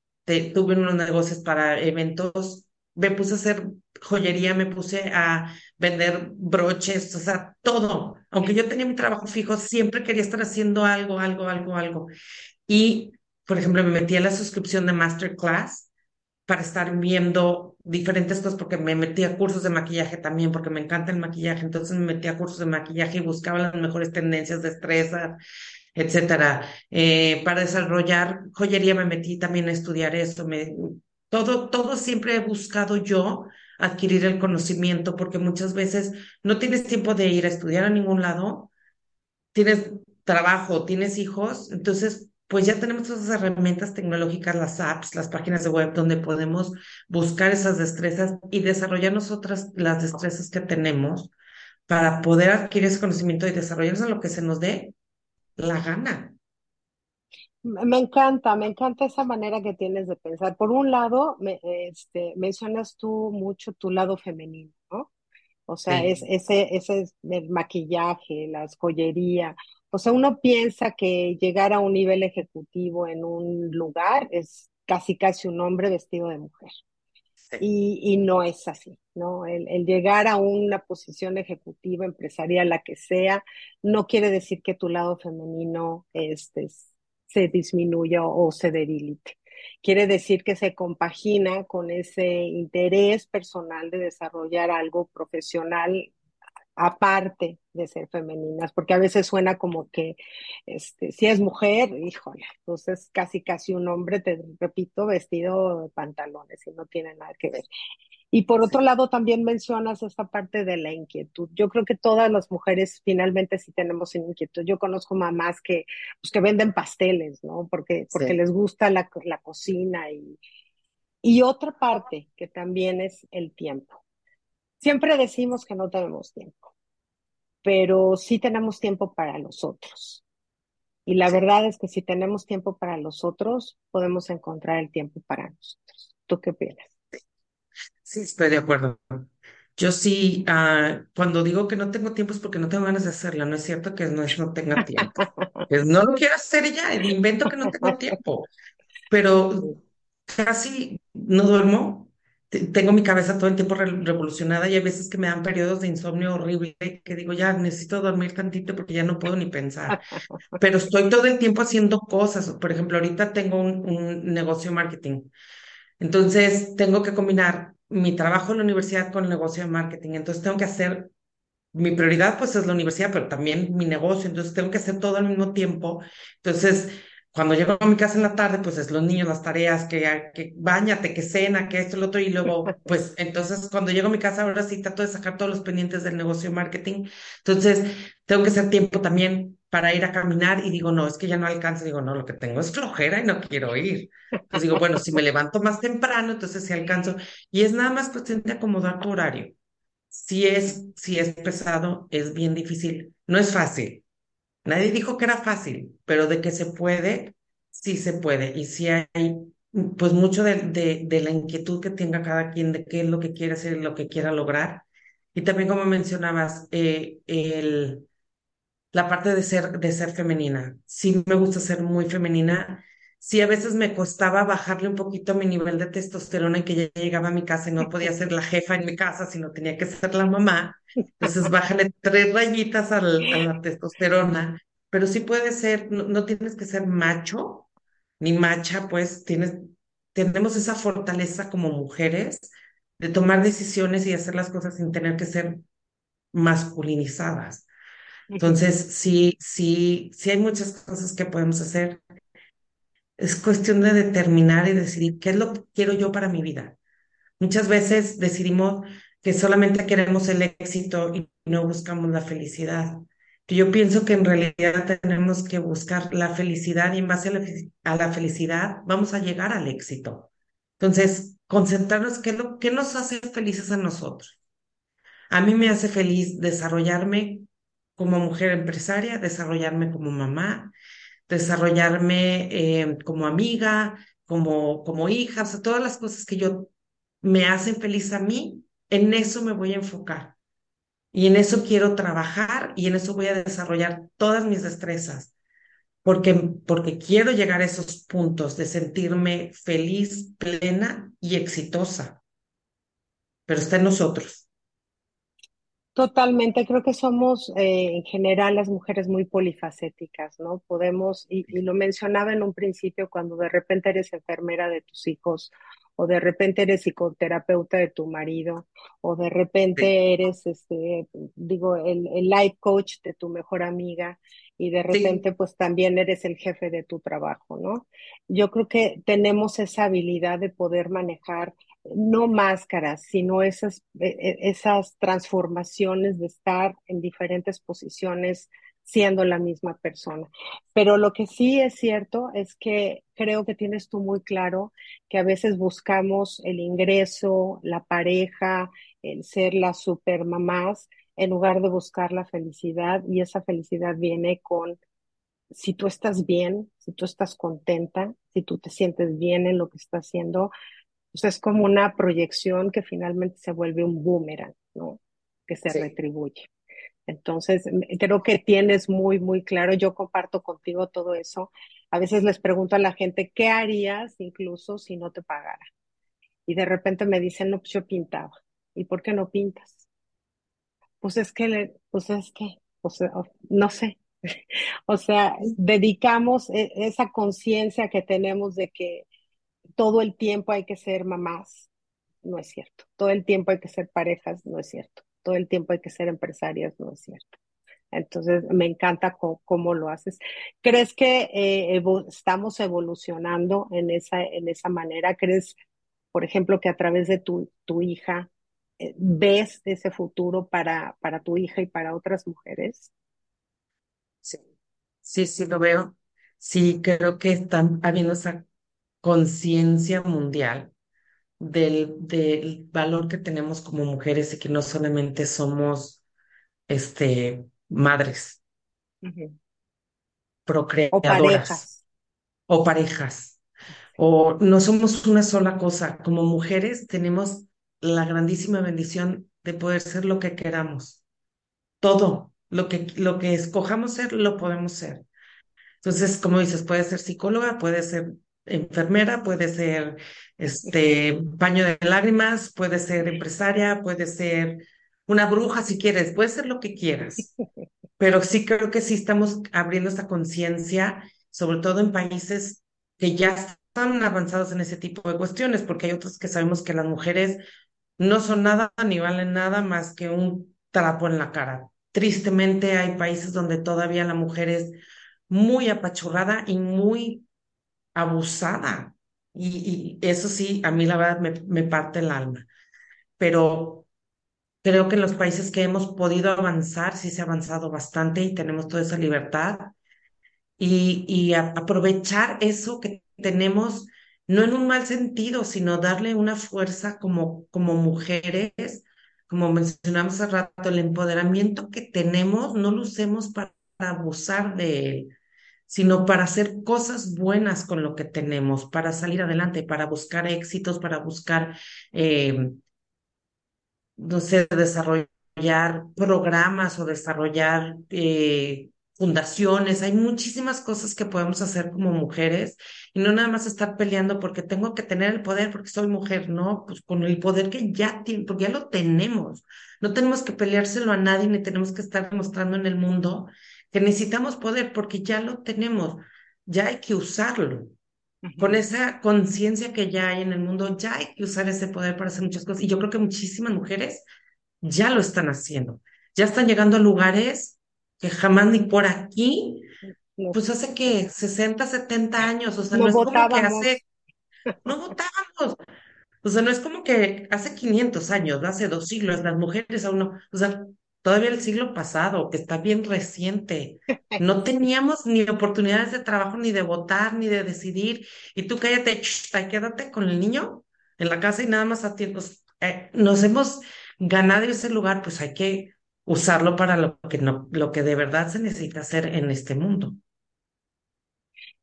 tuve unos negocios para eventos, me puse a hacer joyería, me puse a vender broches, o sea, todo. Aunque yo tenía mi trabajo fijo, siempre quería estar haciendo algo, algo, algo, algo. Y, por ejemplo, me metí a la suscripción de Masterclass para estar viendo diferentes cosas, porque me metí a cursos de maquillaje también, porque me encanta el maquillaje, entonces me metí a cursos de maquillaje y buscaba las mejores tendencias, de destrezas, etcétera. Eh, para desarrollar joyería me metí también a estudiar me, todo, todo siempre he buscado yo adquirir el conocimiento, porque muchas veces no tienes tiempo de ir a estudiar a ningún lado, tienes trabajo, tienes hijos, entonces pues ya tenemos esas herramientas tecnológicas, las apps, las páginas de web, donde podemos buscar esas destrezas y desarrollar nosotras las destrezas que tenemos para poder adquirir ese conocimiento y desarrollarnos en lo que se nos dé la gana. Me encanta, me encanta esa manera que tienes de pensar. Por un lado, me, este, mencionas tú mucho tu lado femenino, ¿no? O sea, es, ese, ese es el maquillaje, la joyería. O sea, uno piensa que llegar a un nivel ejecutivo en un lugar es casi casi un hombre vestido de mujer. Y, y, no es así, ¿no? El, el, llegar a una posición ejecutiva, empresarial, la que sea, no quiere decir que tu lado femenino este, se disminuya o se debilite. Quiere decir que se compagina con ese interés personal de desarrollar algo profesional aparte de ser femeninas, porque a veces suena como que este, si es mujer, híjole, entonces casi casi un hombre, te repito, vestido de pantalones y no tiene nada que ver. Y por otro lado, también mencionas esta parte de la inquietud. Yo creo que todas las mujeres finalmente sí tenemos inquietud. Yo conozco mamás que, pues, que venden pasteles, ¿no? Porque, porque les gusta la, la cocina y, y otra parte que también es el tiempo. Siempre decimos que no tenemos tiempo, pero sí tenemos tiempo para los otros. Y la verdad es que si tenemos tiempo para los otros, podemos encontrar el tiempo para nosotros. ¿Tú qué piensas? Sí, estoy de acuerdo. Yo sí, uh, cuando digo que no tengo tiempo es porque no tengo ganas de hacerlo. No es cierto que no es no tenga tiempo. *laughs* Es, no lo quiero hacer ya, invento que no tengo tiempo. Pero casi no duermo. Tengo mi cabeza todo el tiempo revolucionada y hay veces que me dan periodos de insomnio horrible que digo, ya necesito dormir tantito porque ya no puedo ni pensar. *laughs* Pero estoy todo el tiempo haciendo cosas. Por ejemplo, ahorita tengo un, un negocio marketing. Entonces, tengo que combinar mi trabajo en la universidad con el negocio de marketing. Entonces tengo que hacer, mi prioridad pues es la universidad, pero también mi negocio. Entonces tengo que hacer todo al mismo tiempo. Entonces, cuando llego a mi casa en la tarde, pues es los niños, las tareas, que, que bañate, que cena, que esto, lo otro. Y luego, *laughs* pues entonces cuando llego a mi casa, ahora sí trato de sacar todos los pendientes del negocio de marketing. Entonces, tengo que hacer tiempo también para ir a caminar y digo, no, es que ya no alcanzo, digo, no, lo que tengo es flojera y no quiero ir. Entonces digo, bueno, si me levanto más temprano, entonces sí alcanzo. Y es nada más cuestión de acomodar tu horario. Si es, si es pesado, es bien difícil. No es fácil. Nadie dijo que era fácil, pero de que se puede, sí se puede. Y si hay, pues mucho de, de, de la inquietud que tenga cada quien de qué es lo que quiere hacer lo que quiera lograr. Y también como mencionabas, eh, el la parte de ser, de ser femenina. Sí me gusta ser muy femenina. Sí, a veces me costaba bajarle un poquito mi nivel de testosterona y que ya llegaba a mi casa y no podía ser la jefa en mi casa, sino tenía que ser la mamá. Entonces, bájale tres rayitas a la testosterona. Pero sí puede ser, no, no tienes que ser macho ni macha, pues tienes, tenemos esa fortaleza como mujeres de tomar decisiones y hacer las cosas sin tener que ser masculinizadas. Entonces, sí, sí, sí hay muchas cosas que podemos hacer. Es cuestión de determinar y decidir qué es lo que quiero yo para mi vida. Muchas veces decidimos que solamente queremos el éxito y no buscamos la felicidad. Yo pienso que en realidad tenemos que buscar la felicidad y en base a la, felicidad vamos a llegar al éxito. Entonces, concentrarnos qué, lo, qué nos hace felices a nosotros. A mí me hace feliz desarrollarme como mujer empresaria, desarrollarme como mamá, desarrollarme eh, como amiga, como, como hija, o sea, todas las cosas que yo me hacen feliz a mí, en eso me voy a enfocar. Y en eso quiero trabajar y en eso voy a desarrollar todas mis destrezas, porque, porque quiero llegar a esos puntos de sentirme feliz, plena y exitosa. Pero está en nosotros. Totalmente, creo que somos eh, en general las mujeres muy polifacéticas, ¿no? Podemos, y, y, lo mencionaba en un principio, cuando de repente eres enfermera de tus hijos, o de repente eres psicoterapeuta de tu marido, o de repente eres, este, digo, el, el life coach de tu mejor amiga, y de repente sí. pues también eres el jefe de tu trabajo, ¿no? Yo creo que tenemos esa habilidad de poder manejar no máscaras, sino esas, e, e, esas transformaciones de estar en diferentes posiciones siendo la misma persona. Pero lo que sí es cierto es que creo que tienes tú muy claro que a veces buscamos el ingreso, la pareja, el ser las supermamás, en lugar de buscar la felicidad y esa felicidad viene con si tú estás bien, si tú estás contenta, si tú te sientes bien en lo que estás haciendo, o sea, es como una proyección que finalmente se vuelve un boomerang, ¿no? Que se sí. retribuye. Entonces, creo que tienes muy, muy claro, yo comparto contigo todo eso. A veces les pregunto a la gente, ¿qué harías incluso si no te pagara? Y de repente me dicen, no, pues yo pintaba. ¿Y por qué no pintas? Pues es que, pues es que, pues, no sé. *laughs* o sea, dedicamos e, esa conciencia que tenemos de que todo el tiempo hay que ser mamás, no es cierto. Todo el tiempo hay que ser parejas, no es cierto. Todo el tiempo hay que ser empresarias, no es cierto. Entonces, me encanta cómo, lo haces. ¿Crees que eh, estamos evolucionando en esa, en esa manera? ¿Crees, por ejemplo, que a través de tu, tu hija eh, ves ese futuro para, para tu hija y para otras mujeres? Sí, sí, sí lo veo. Sí, creo que están habiendo esa conciencia mundial del, del, valor que tenemos como mujeres y que no solamente somos este, madres, uh -huh. procreadoras o parejas. o parejas, o no somos una sola cosa. Como mujeres tenemos la grandísima bendición de poder ser lo que queramos. Todo, lo que, lo que escojamos ser, lo podemos ser. Entonces, como dices, puede ser psicóloga, puede ser enfermera, puede ser este baño de lágrimas, puede ser empresaria, puede ser una bruja si quieres, puede ser lo que quieras. *laughs* Pero sí creo que sí estamos abriendo esta conciencia, sobre todo en países que ya están avanzados en ese tipo de cuestiones, porque hay otros que sabemos que las mujeres no son nada ni valen nada más que un trapo en la cara. Tristemente hay países donde todavía la mujer es muy apachurrada y muy abusada. Y, eso sí, a mí la verdad me, me parte el alma. Pero Creo que en los países que hemos podido avanzar, sí se ha avanzado bastante y tenemos toda esa libertad. Y, y aprovechar eso que tenemos, no en un mal sentido, sino darle una fuerza como, como mujeres, como mencionamos hace rato, el empoderamiento que tenemos, no lo usemos para abusar de él, sino para hacer cosas buenas con lo que tenemos, para salir adelante, para buscar éxitos, para buscar, eh, no sé, desarrollar programas o desarrollar eh, fundaciones. Hay muchísimas cosas que podemos hacer como mujeres y no nada más estar peleando porque tengo que tener el poder porque soy mujer, no, pues con el poder que ya tiene, porque ya lo tenemos. No tenemos que peleárselo a nadie ni tenemos que estar demostrando en el mundo que necesitamos poder porque ya lo tenemos, ya hay que usarlo. Con esa conciencia que ya hay en el mundo, ya hay que usar ese poder para hacer muchas cosas. Y yo creo que muchísimas mujeres ya lo están haciendo. Ya están llegando a lugares que jamás ni por aquí, pues hace que 60, 70 años, o sea, no, es como que hace, no votábamos. O sea, no es como que hace 500 años, hace dos siglos, las mujeres aún no, o sea, todavía el siglo pasado, que está bien reciente. *laughs* No teníamos ni oportunidades de trabajo, ni de votar, ni de decidir. Y tú cállate, quédate con el niño en la casa y nada más a ti. Pues, eh, nos hemos ganado ese lugar, pues hay que usarlo para lo que, no, lo que de verdad se necesita hacer en este mundo.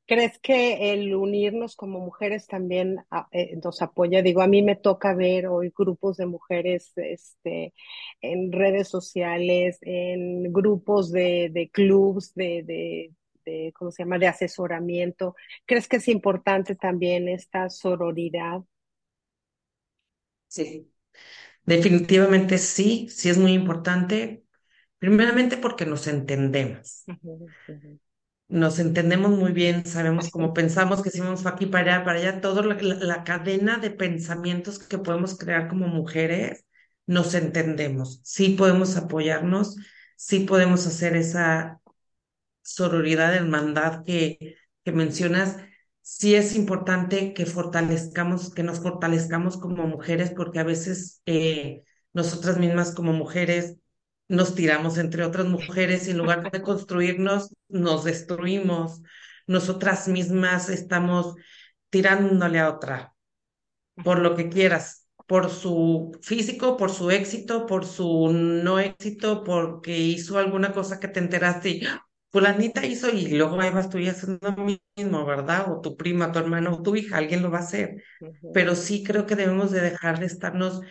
¿Crees que el unirnos como mujeres también ah, eh, nos apoya? Digo, a mí me toca ver hoy grupos de mujeres este, en redes sociales, en grupos de, de clubs, de, de, ¿cómo se llama?, de asesoramiento. ¿Crees que es importante también esta sororidad? Sí, definitivamente sí, sí es muy importante. Primeramente porque nos entendemos nos entendemos muy bien, sabemos cómo pensamos, que si vamos aquí para allá, para allá, toda la, cadena de pensamientos que podemos crear como mujeres, nos entendemos. Sí podemos apoyarnos, sí podemos hacer esa sororidad, hermandad que, que mencionas. Sí es importante que fortalezcamos, que nos fortalezcamos como mujeres, porque a veces eh, nosotras mismas como mujeres nos tiramos entre otras mujeres y en lugar de construirnos, nos destruimos. Nosotras mismas estamos tirándole a otra, por lo que quieras, por su físico, por su éxito, por su no éxito, porque hizo alguna cosa que te enteraste y fulanita hizo y luego ahí vas tú y haciendo lo mismo, ¿verdad? O tu prima, tu hermano, o tu hija, alguien lo va a hacer. Pero sí creo que debemos de dejar de estarnos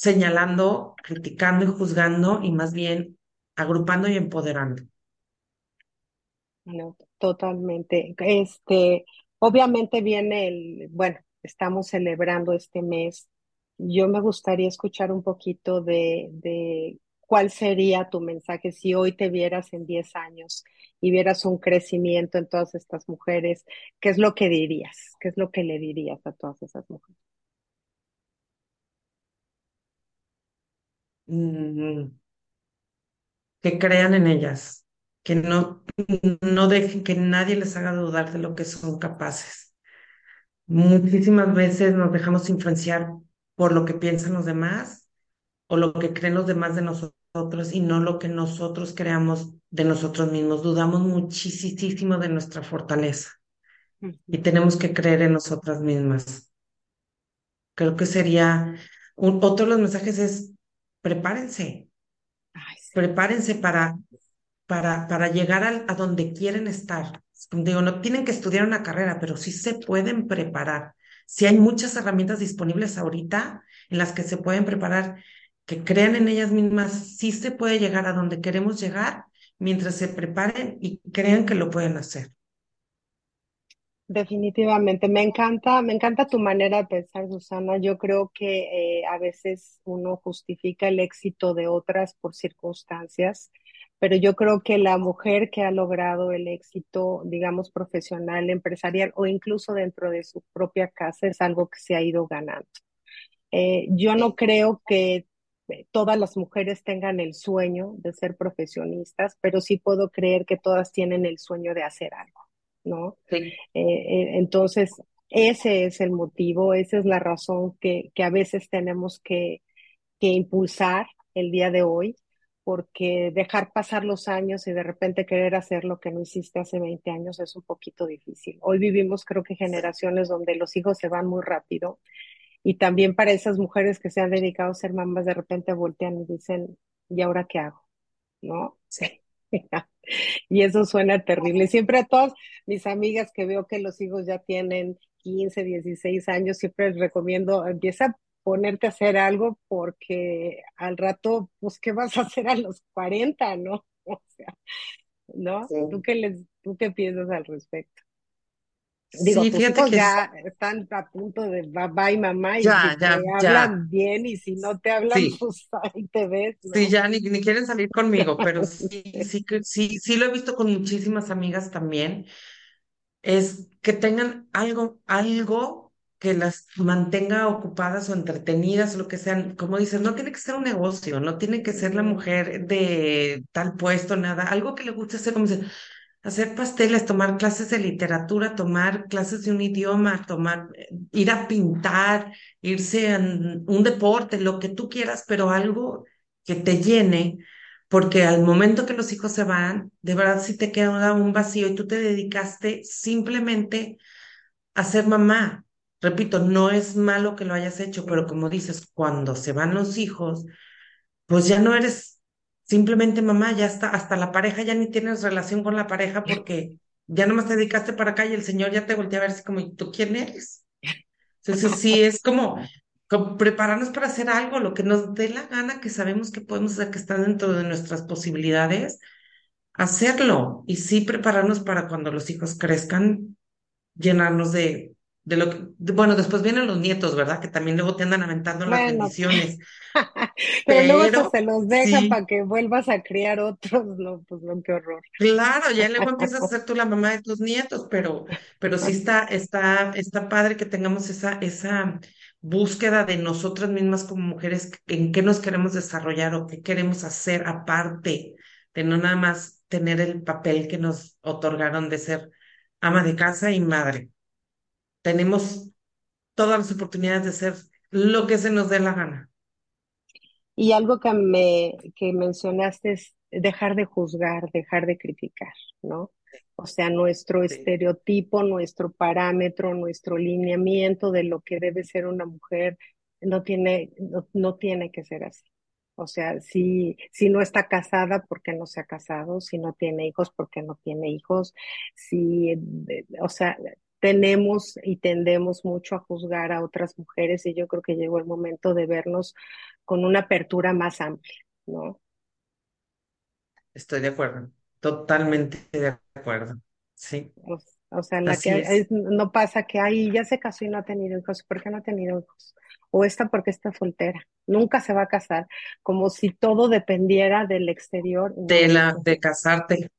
señalando, criticando y juzgando y más bien agrupando y empoderando. No, totalmente. Este, obviamente viene el, bueno, estamos celebrando este mes. Yo me gustaría escuchar un poquito de, de cuál sería tu mensaje si hoy te vieras en 10 años y vieras un crecimiento en todas estas mujeres. ¿Qué es lo que dirías? ¿Qué es lo que le dirías a todas esas mujeres? Mm, que crean en ellas, que no, no dejen que nadie les haga dudar de lo que son capaces. Muchísimas veces nos dejamos influenciar por lo que piensan los demás o lo que creen los demás de nosotros y no lo que nosotros creamos de nosotros mismos. Dudamos muchísimo de nuestra fortaleza y tenemos que creer en nosotras mismas. Creo que sería otro de los mensajes es prepárense, prepárense para, para, para llegar a, donde quieren estar. Digo, no tienen que estudiar una carrera, pero sí se pueden preparar. Si hay muchas herramientas disponibles ahorita en las que se pueden preparar, que crean en ellas mismas, sí se puede llegar a donde queremos llegar mientras se preparen y crean que lo pueden hacer. Definitivamente, me encanta, me encanta tu manera de pensar, Susana. Yo creo que eh, a veces uno justifica el éxito de otras por circunstancias, pero yo creo que la mujer que ha logrado el éxito, digamos, profesional, empresarial o incluso dentro de su propia casa es algo que se ha ido ganando. Eh, yo no creo que todas las mujeres tengan el sueño de ser profesionistas, pero sí puedo creer que todas tienen el sueño de hacer algo. ¿No? Eh, eh, entonces, ese es el motivo, esa es la razón que, que a veces tenemos que, que impulsar el día de hoy, porque dejar pasar los años y de repente querer hacer lo que no hiciste hace 20 años es un poquito difícil. Hoy vivimos, creo que, generaciones donde los hijos se van muy rápido y también para esas mujeres que se han dedicado a ser mamás, de repente voltean y dicen, ¿y ahora qué hago? ¿No? Sí. *laughs* *laughs* Y eso suena terrible. Siempre a todas mis amigas que veo que los hijos ya tienen 15, 16 años, siempre les recomiendo, empieza a ponerte a hacer algo porque al rato, pues, ¿qué vas a hacer a los 40, no? *laughs* O sea, ¿no? ¿Tú qué les, tú qué piensas al respecto? Digo, Sí, tus fíjate hijos que ya están a punto de bye bye mamá y ya, si te ya, ya. hablan bien y si no te hablan, Sí, pues *laughs* ahí te ves, sí, ¿no? ya ni, ni quieren salir conmigo, *laughs* pero sí, sí, sí, sí lo he visto con muchísimas amigas también. es que tengan algo, algo que las mantenga ocupadas o entretenidas o lo que sean. Como dices, no tiene que ser un negocio, no tiene que ser la mujer de tal puesto, nada. Algo que le guste hacer, como dices, hacer pasteles, tomar clases de literatura, tomar clases de un idioma, tomar, ir a pintar, irse a un un deporte, lo que tú quieras, pero algo que te llene porque al momento que los hijos se van, de verdad sí te queda un vacío y tú te dedicaste simplemente a ser mamá. Repito, no es malo que lo hayas hecho, pero como dices, cuando se van los hijos, pues ya no eres simplemente mamá, ya está, hasta la pareja ya ni tienes relación con la pareja porque ya nomás te dedicaste para acá y el señor ya te voltea a ver así como, ¿y tú quién eres? Entonces sí, es como, como prepararnos para hacer algo, lo que nos dé la gana, que sabemos que podemos hacer, que está dentro de nuestras posibilidades hacerlo. Y sí prepararnos para cuando los hijos crezcan, llenarnos de, de lo que, de- bueno, después vienen los nietos, ¿verdad? Que también luego te andan aventando las bendiciones, *laughs* pero luego se los dejan sí, para que vuelvas a criar otros, *laughs* no, pues no, qué horror. claro, ya luego *laughs* empiezas a ser tú la mamá de tus nietos, pero, pero sí está, está, está padre que tengamos esa, esa búsqueda de nosotras mismas como mujeres, en qué nos queremos desarrollar o qué queremos hacer aparte de no nada más tener el papel que nos otorgaron de ser ama de casa y madre. Tenemos todas las oportunidades de ser lo que se nos dé la gana. Y algo que me que mencionaste es dejar de juzgar, dejar de criticar, ¿no? O sea, nuestro Sí. estereotipo, nuestro parámetro, nuestro lineamiento de lo que debe ser una mujer no tiene, no, no tiene que ser así. O sea, si, si no está casada, ¿por qué no se ha casado? Si no tiene hijos, ¿por qué no tiene hijos? Si, eh, o sea, tenemos y tendemos mucho a juzgar a otras mujeres y yo creo que llegó el momento de vernos con una apertura más amplia, ¿no? Estoy de acuerdo, totalmente de acuerdo. Sí, O, o sea, la que es. no pasa que, ay, ya se casó y no ha tenido hijos, ¿por qué no ha tenido hijos? O esta porque está soltera, nunca se va a casar, como si todo dependiera del exterior, De la, de casarte.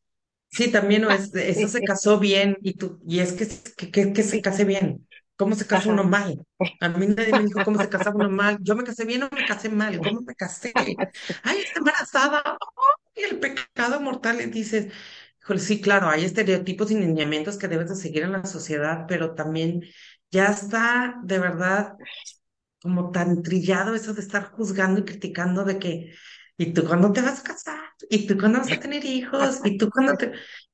Sí, también no es, eso se casó bien y tú, y es que, que, se case bien. ¿Cómo se casa uno mal? A mí nadie me dijo cómo se casaba uno mal. Yo me casé bien o me casé mal. ¿Cómo me casé? *laughs* Ay, está embarazada. Ay, el pecado mortal. Y dices, sí, claro, hay estereotipos y lineamientos que debes de seguir en la sociedad, pero también ya está de verdad como tan trillado eso de estar juzgando y criticando de que, ¿y tú cuándo te vas a casar? ¿Y tú cuándo vas a tener hijos? ¿Y tú cuándo te...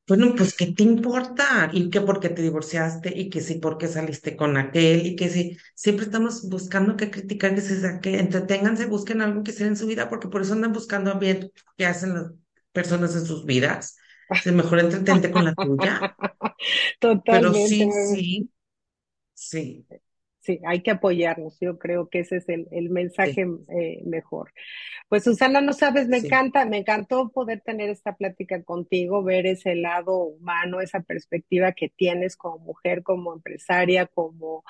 Bueno, pues ¿qué te importa? ¿Y qué por qué te divorciaste? ¿Y que sí por qué saliste con aquel? ¿Y que sí? Siempre estamos buscando que criticar, que se que entreténganse, busquen algo que hacer en su vida, porque por eso andan buscando a ver qué hacen las personas en sus vidas. Es mejor entretente con la tuya, *laughs* pero Totalmente. sí, sí, sí, Sí, hay que apoyarnos. Yo creo que ese es el, el sí, mensaje eh, mejor. Pues Susana, no sabes, me sí. encanta, me encantó poder tener esta plática contigo, ver ese lado humano, esa perspectiva que tienes como mujer, como empresaria, como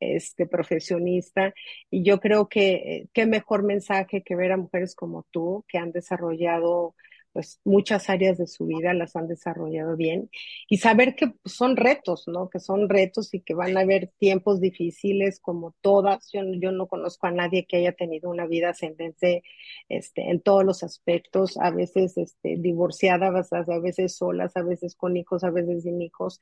este profesionista. Y yo creo que eh, qué mejor mensaje que ver a mujeres como tú que han desarrollado pues muchas áreas de su vida las han desarrollado bien y saber que son retos, ¿no? Que son retos y que van a haber tiempos difíciles como todas. Yo, yo no conozco a nadie que haya tenido una vida ascendente este, en todos los aspectos, a veces este, divorciadas, a veces solas, a veces con hijos, a veces sin hijos.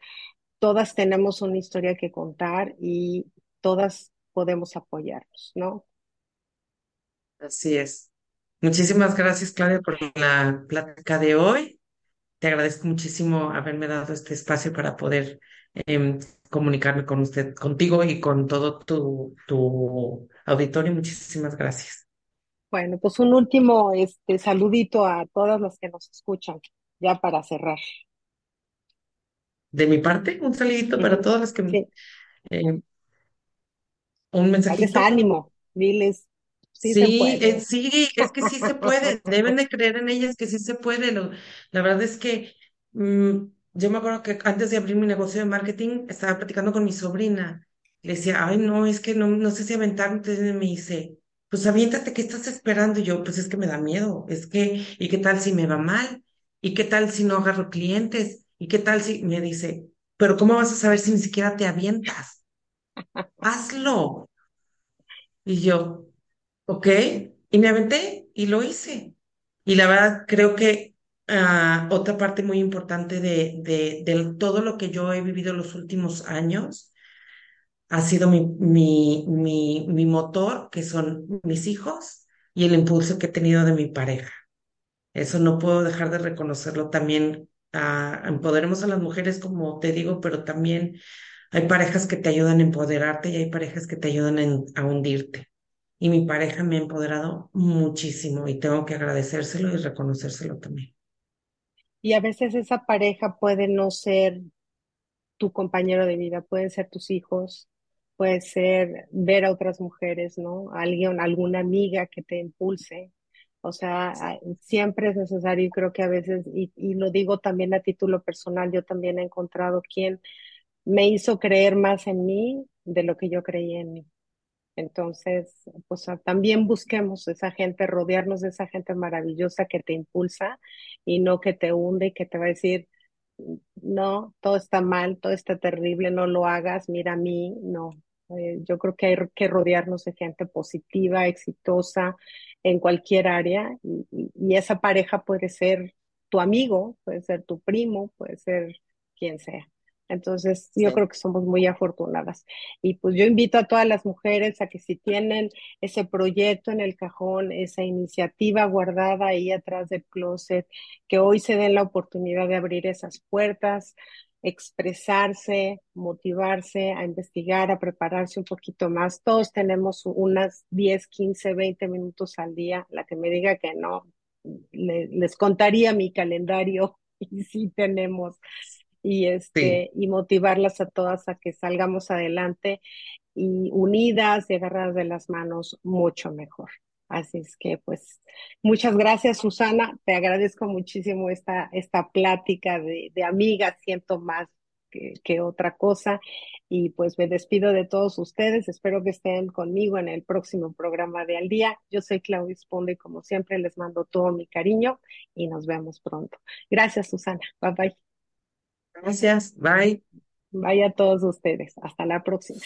Todas tenemos una historia que contar y todas podemos apoyarnos, ¿no? Así es. Muchísimas gracias, Claudia, por la plática de hoy. Te agradezco muchísimo haberme dado este espacio para poder em, comunicarme con usted, contigo y con todo tu, tu auditorio. Muchísimas gracias. Bueno, pues un último este, saludito a todas las que nos escuchan, ya para cerrar. De mi parte, un saludito para todas las que, Sí, em, un dales mensajito. ánimo, diles, sí se eh, sí, es que sí se puede, deben de creer en ellas que sí se puede. Lo- la verdad es que mm, yo me acuerdo que antes de abrir mi negocio de marketing estaba platicando con mi sobrina. Le decía, ay, no, es que no, no sé si aventarme. Entonces me dice, pues aviéntate, ¿qué estás esperando? Y yo, pues es que me da miedo, es que, ¿y qué tal si me va mal? ¿Y qué tal si no agarro clientes? ¿Y qué tal si me dice, pero ¿cómo vas a saber si ni siquiera te avientas? Hazlo. Y yo, ok, y me aventé y lo hice. Y la verdad, creo que ah, otra parte muy importante de, de, de todo lo que yo he vivido los últimos años ha sido mi, mi, mi, motor, que son mis hijos y el impulso que he tenido de mi pareja. Eso no puedo dejar de reconocerlo también. ah, empoderemos a las mujeres, como te digo, pero también hay parejas que te ayudan a empoderarte y hay parejas que te ayudan a hundirte. Y mi pareja me ha empoderado muchísimo y tengo que agradecérselo y reconocérselo también. Y a veces esa pareja puede no ser tu compañero de vida, pueden ser tus hijos, puede ser ver a otras mujeres, ¿no? Alguien, alguna amiga que te impulse. O sea, siempre es necesario y creo que a veces, y, y lo digo también a título personal, yo también he encontrado quien me hizo creer más en mí de lo que yo creía en mí. Entonces, pues también busquemos esa gente, rodearnos de esa gente maravillosa que te impulsa y no que te hunde y que te va a decir, no, todo está mal, todo está terrible, no lo hagas, mira a mí, no. Eh, yo creo que hay que rodearnos de gente positiva, exitosa en cualquier área y- y esa pareja puede ser tu amigo, puede ser tu primo, puede ser quien sea. Entonces, yo Sí. creo que somos muy afortunadas. Y pues yo invito a todas las mujeres a que si tienen ese proyecto en el cajón, esa iniciativa guardada ahí atrás del closet, que hoy se den la oportunidad de abrir esas puertas, expresarse, motivarse a investigar, a prepararse un poquito más. Todos tenemos unas 10, 15, 20 minutos al día. La que me diga que no, le- les contaría mi calendario *laughs* y sí tenemos y Sí. este y motivarlas a todas a que salgamos adelante y unidas y agarradas de las manos mucho mejor. Así es que pues muchas gracias Susana, te agradezco muchísimo esta, esta plática de, de amigas, siento más que, que otra cosa y pues me despido de todos ustedes, espero que estén conmigo en el próximo programa de Al Día. Yo soy Claudia Esponda y como siempre les mando todo mi cariño y nos vemos pronto. Gracias Susana, bye bye. Gracias. Bye. Vaya a todos ustedes. Hasta la próxima.